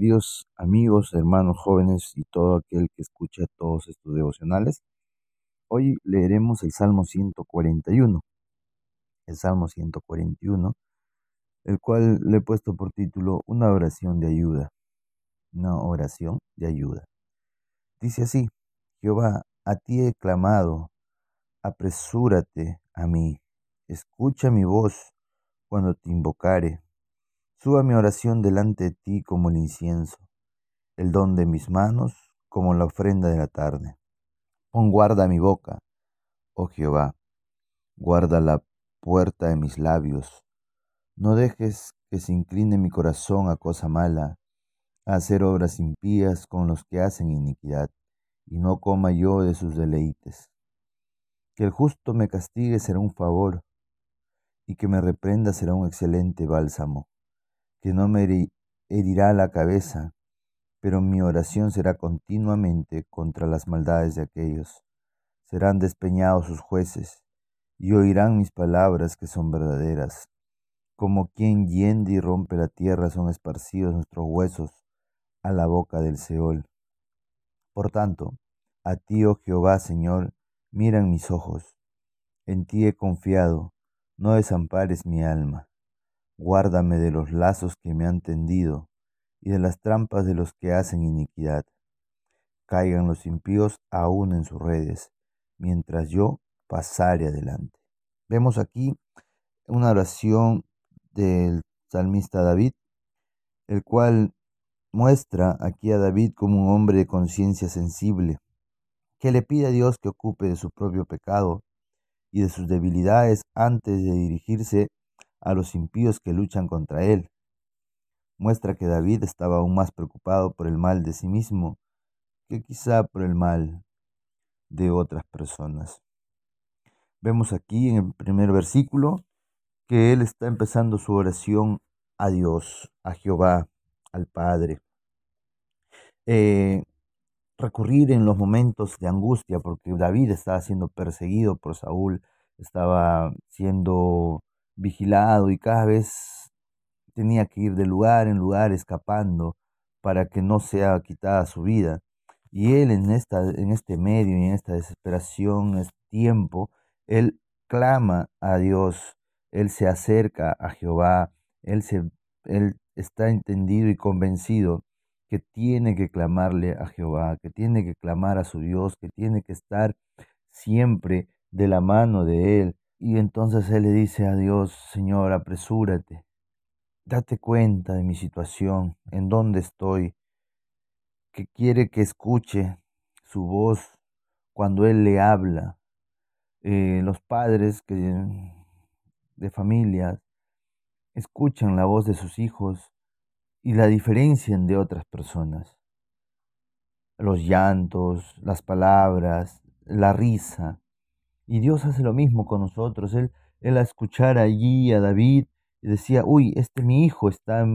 queridos amigos, hermanos jóvenes y todo aquel que escucha todos estos devocionales. Hoy leeremos el Salmo 141, el Salmo 141, el cual le he puesto por título Una oración de ayuda, una oración de ayuda. Dice así, Jehová, a ti he clamado, apresúrate a mí, escucha mi voz cuando te invocare Suba mi oración delante de ti como el incienso, el don de mis manos como la ofrenda de la tarde. Pon guarda mi boca, oh Jehová, guarda la puerta de mis labios. No dejes que se incline mi corazón a cosa mala, a hacer obras impías con los que hacen iniquidad, y no coma yo de sus deleites. Que el justo me castigue será un favor, y que me reprenda será un excelente bálsamo que no me herirá la cabeza, pero mi oración será continuamente contra las maldades de aquellos. Serán despeñados sus jueces, y oirán mis palabras que son verdaderas. Como quien yende y rompe la tierra son esparcidos nuestros huesos a la boca del Seol. Por tanto, a ti, oh Jehová, Señor, miran mis ojos. En ti he confiado, no desampares mi alma. Guárdame de los lazos que me han tendido y de las trampas de los que hacen iniquidad. Caigan los impíos aún en sus redes, mientras yo pasare adelante. Vemos aquí una oración del salmista David, el cual muestra aquí a David como un hombre de conciencia sensible, que le pide a Dios que ocupe de su propio pecado y de sus debilidades antes de dirigirse a los impíos que luchan contra él. Muestra que David estaba aún más preocupado por el mal de sí mismo que quizá por el mal de otras personas. Vemos aquí en el primer versículo que él está empezando su oración a Dios, a Jehová, al Padre. Eh, recurrir en los momentos de angustia, porque David estaba siendo perseguido por Saúl, estaba siendo vigilado y cada vez tenía que ir de lugar en lugar escapando para que no sea quitada su vida. Y él en, esta, en este medio y en esta desesperación, este tiempo, él clama a Dios, él se acerca a Jehová, él, se, él está entendido y convencido que tiene que clamarle a Jehová, que tiene que clamar a su Dios, que tiene que estar siempre de la mano de él, y entonces él le dice a Dios, Señor, apresúrate, date cuenta de mi situación, en dónde estoy, que quiere que escuche su voz cuando él le habla. Eh, los padres que, de familias escuchan la voz de sus hijos y la diferencian de otras personas. Los llantos, las palabras, la risa, y Dios hace lo mismo con nosotros. Él, él a escuchar allí a David decía, uy, este mi hijo está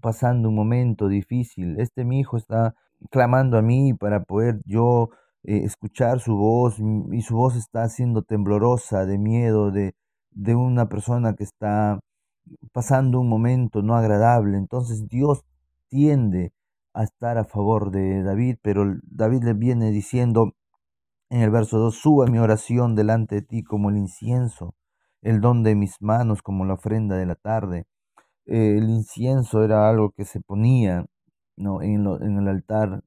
pasando un momento difícil, este mi hijo está clamando a mí para poder yo eh, escuchar su voz y su voz está siendo temblorosa de miedo de, de una persona que está pasando un momento no agradable. Entonces Dios tiende a estar a favor de David, pero David le viene diciendo, en el verso 2, suba mi oración delante de ti como el incienso, el don de mis manos como la ofrenda de la tarde. el incienso era algo que se ponía ¿no? en, en el altar,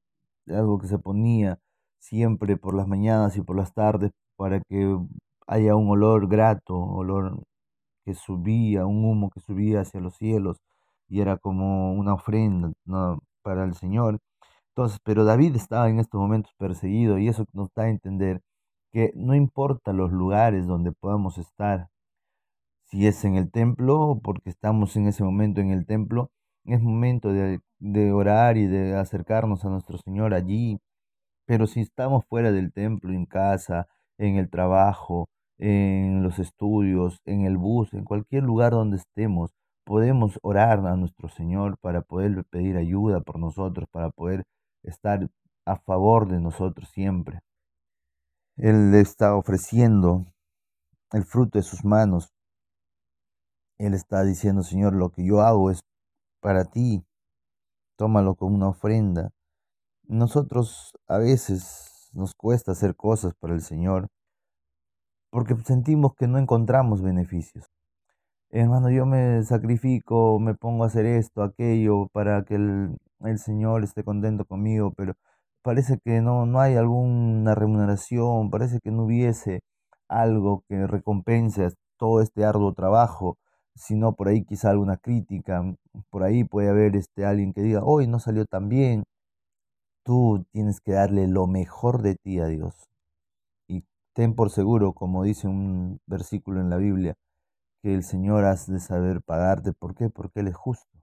algo que se ponía siempre por las mañanas y por las tardes para que haya un olor grato, olor que subía, un humo que subía hacia los cielos y era como una ofrenda ¿no? para el Señor. Entonces, pero David estaba en estos momentos perseguido y eso nos da a entender que no importa los lugares donde podamos estar, si es en el templo, porque estamos en ese momento en el templo, es momento de, de orar y de acercarnos a nuestro Señor allí, pero si estamos fuera del templo, en casa, en el trabajo, en los estudios, en el bus, en cualquier lugar donde estemos, podemos orar a nuestro Señor para poder pedir ayuda por nosotros, para poder estar a favor de nosotros siempre. Él está ofreciendo el fruto de sus manos. Él está diciendo, Señor, lo que yo hago es para ti. tómalo como una ofrenda. Nosotros a veces nos cuesta hacer cosas para el Señor porque sentimos que no encontramos beneficios. Hermano, yo me sacrifico, me pongo a hacer esto, aquello, para que el, el Señor esté contento conmigo, pero parece que no, no hay alguna remuneración, parece que no hubiese algo que recompense todo este arduo trabajo, sino por ahí quizá alguna crítica, por ahí puede haber este, alguien que diga, hoy no salió tan bien, tú tienes que darle lo mejor de ti a Dios. Y ten por seguro, como dice un versículo en la Biblia, que el Señor has de saber pagarte. ¿Por qué? Porque Él es justo.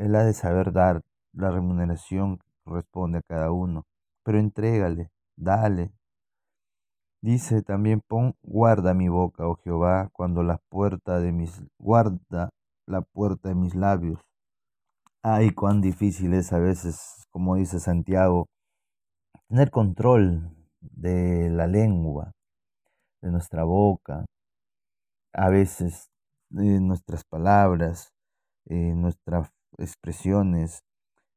Él ha de saber dar la remuneración que corresponde a cada uno. Pero entrégale, dale. Dice también, pon, guarda mi boca, oh Jehová, cuando la puerta de mis, guarda la puerta de mis labios. Ay, cuán difícil es a veces, como dice Santiago, tener control de la lengua, de nuestra boca, a veces de nuestras palabras, eh, nuestras expresiones.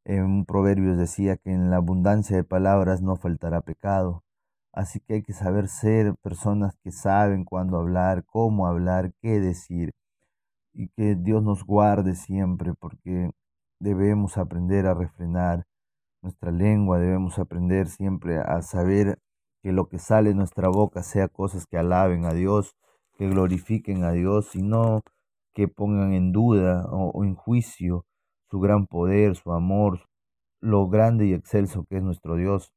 En un proverbio decía que en la abundancia de palabras no faltará pecado. Así que hay que saber ser personas que saben cuándo hablar, cómo hablar, qué decir. Y que Dios nos guarde siempre porque debemos aprender a refrenar nuestra lengua, debemos aprender siempre a saber que lo que sale de nuestra boca sea cosas que alaben a Dios, que glorifiquen a Dios y no que pongan en duda o, en juicio su gran poder, su amor, lo grande y excelso que es nuestro Dios,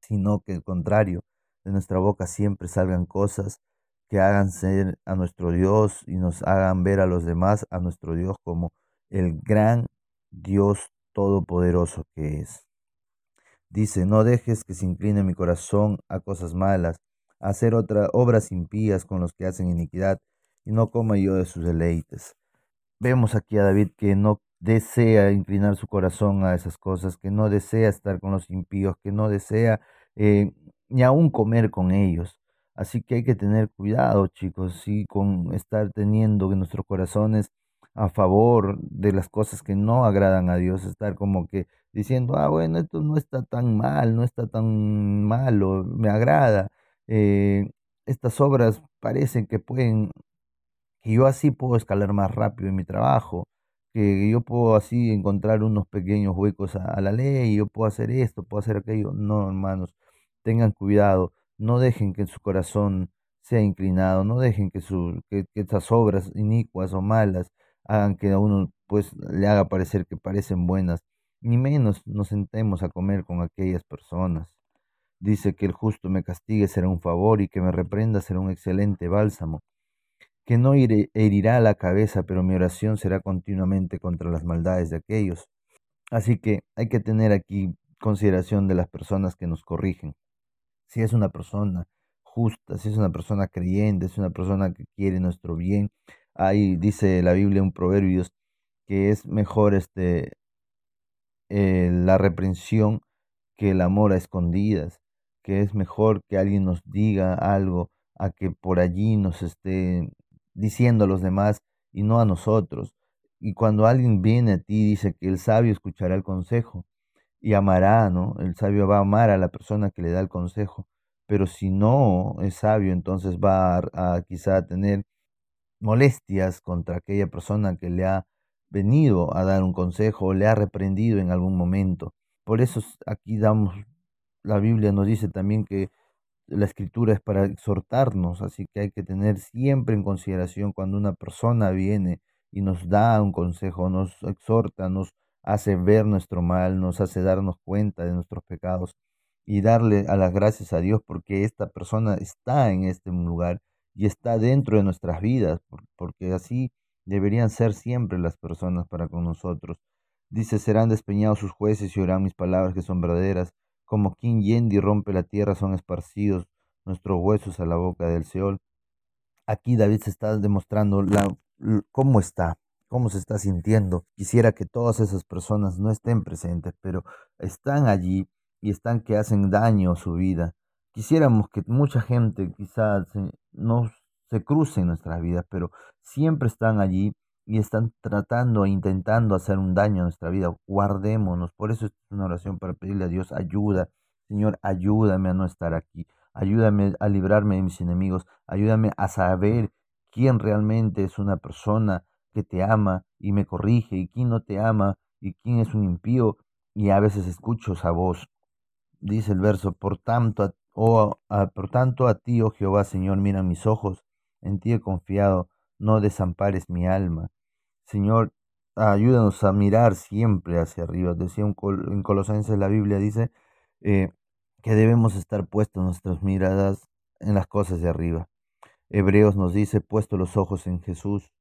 sino que al contrario, de nuestra boca siempre salgan cosas que hagan ser a nuestro Dios y nos hagan ver a los demás a nuestro Dios como el gran Dios todopoderoso que es. Dice, no dejes que se incline mi corazón a cosas malas, a hacer otras obras impías con los que hacen iniquidad, y no coma yo de sus deleites. Vemos aquí a David que no desea inclinar su corazón a esas cosas, que no desea estar con los impíos, que no desea eh, ni aún comer con ellos. Así que hay que tener cuidado, chicos, y con estar teniendo nuestros corazones a favor de las cosas que no agradan a Dios, estar como que diciendo, ah, bueno, esto no está tan mal, no está tan malo, me agrada. Eh, estas obras parecen que pueden, que yo así puedo escalar más rápido en mi trabajo, que yo puedo así encontrar unos pequeños huecos a, la ley, yo puedo hacer esto, puedo hacer aquello. No, hermanos, tengan cuidado, no dejen que su corazón sea inclinado, no dejen que, su, que, que obras inicuas o malas hagan que a uno pues le haga parecer que parecen buenas, ni menos nos sentemos a comer con aquellas personas. Dice que el justo me castigue será un favor y que me reprenda será un excelente bálsamo, que no herirá la cabeza, pero mi oración será continuamente contra las maldades de aquellos. Así que hay que tener aquí consideración de las personas que nos corrigen. Si es una persona justa, si es una persona creyente, es una persona que quiere nuestro bien, Ahí dice la Biblia un proverbio que es mejor este eh, la reprensión que el amor a escondidas, que es mejor que alguien nos diga algo a que por allí nos esté diciendo a los demás y no a nosotros. Y cuando alguien viene a ti dice que el sabio escuchará el consejo y amará, ¿no? El sabio va a amar a la persona que le da el consejo, pero si no es sabio, entonces va a, a quizá tener molestias contra aquella persona que le ha venido a dar un consejo o le ha reprendido en algún momento. Por eso aquí damos, la Biblia nos dice también que la escritura es para exhortarnos, así que hay que tener siempre en consideración cuando una persona viene y nos da un consejo, nos exhorta, nos hace ver nuestro mal, nos hace darnos cuenta de nuestros pecados y darle a las gracias a Dios porque esta persona está en este lugar y está dentro de nuestras vidas, porque así deberían ser siempre las personas para con nosotros. Dice, serán despeñados sus jueces y oirán mis palabras que son verdaderas. Como quien yendi rompe la tierra, son esparcidos nuestros huesos a la boca del Seol. Aquí David se está demostrando la, cómo está, cómo se está sintiendo. Quisiera que todas esas personas no estén presentes, pero están allí y están que hacen daño a su vida. Quisiéramos que mucha gente quizás no se cruce en nuestras vidas, pero siempre están allí y están tratando e intentando hacer un daño a nuestra vida. Guardémonos. Por eso es una oración para pedirle a Dios ayuda. Señor, ayúdame a no estar aquí. Ayúdame a librarme de mis enemigos. Ayúdame a saber quién realmente es una persona que te ama y me corrige y quién no te ama y quién es un impío. Y a veces escucho esa voz. Dice el verso, por tanto, a, oh, por tanto a ti, oh Jehová, Señor, mira mis ojos, en ti he confiado, no desampares mi alma. Señor, ayúdanos a mirar siempre hacia arriba. Decía un en Colosenses la Biblia dice eh, que debemos estar puestos nuestras miradas en las cosas de arriba. Hebreos nos dice, puesto los ojos en Jesús.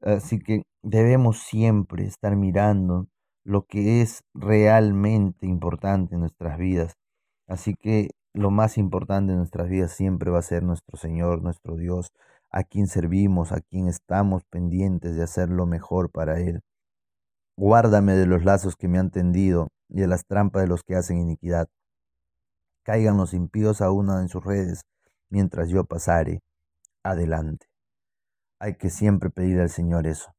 Así que debemos siempre estar mirando lo que es realmente importante en nuestras vidas. Así que lo más importante en nuestras vidas siempre va a ser nuestro Señor, nuestro Dios, a quien servimos, a quien estamos pendientes de hacer lo mejor para Él. Guárdame de los lazos que me han tendido y de las trampas de los que hacen iniquidad. Caigan los impíos a una en sus redes, mientras yo pasare adelante. Hay que siempre pedir al Señor eso.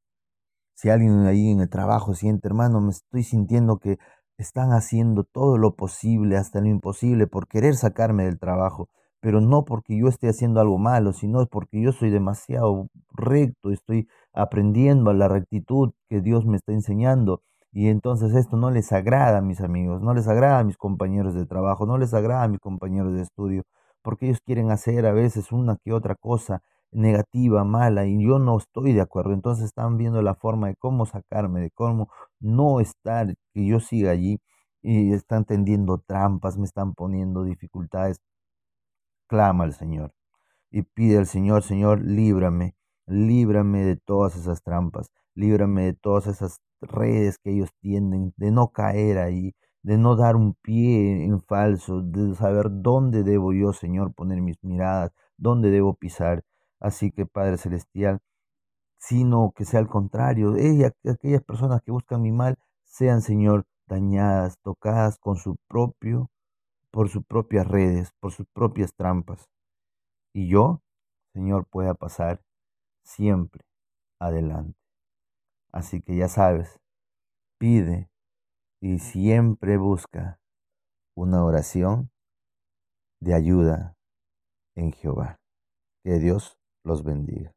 Si alguien ahí en el trabajo siente, hermano, me estoy sintiendo que están haciendo todo lo posible, hasta lo imposible, por querer sacarme del trabajo, pero no porque yo esté haciendo algo malo, sino porque yo soy demasiado recto, estoy aprendiendo a la rectitud que Dios me está enseñando. Y entonces esto no les agrada a mis amigos, no les agrada a mis compañeros de trabajo, no les agrada a mis compañeros de estudio, porque ellos quieren hacer a veces una que otra cosa negativa, mala, y yo no estoy de acuerdo. Entonces están viendo la forma de cómo sacarme, de cómo no estar, que yo siga allí, y están tendiendo trampas, me están poniendo dificultades clama al Señor y pide al Señor, Señor, líbrame, líbrame de todas esas trampas, líbrame de todas esas redes que ellos tienden, de no caer ahí, de no dar un pie en falso, de saber dónde debo yo, Señor, poner mis miradas, dónde debo pisar. Así que, Padre Celestial, sino que sea al contrario, ella, aquellas personas que buscan mi mal sean, Señor, dañadas, tocadas con su propio por sus propias redes, por sus propias trampas. Y yo, Señor, pueda pasar siempre adelante. Así que ya sabes, pide y siempre busca una oración de ayuda en Jehová. Que Dios los bendiga.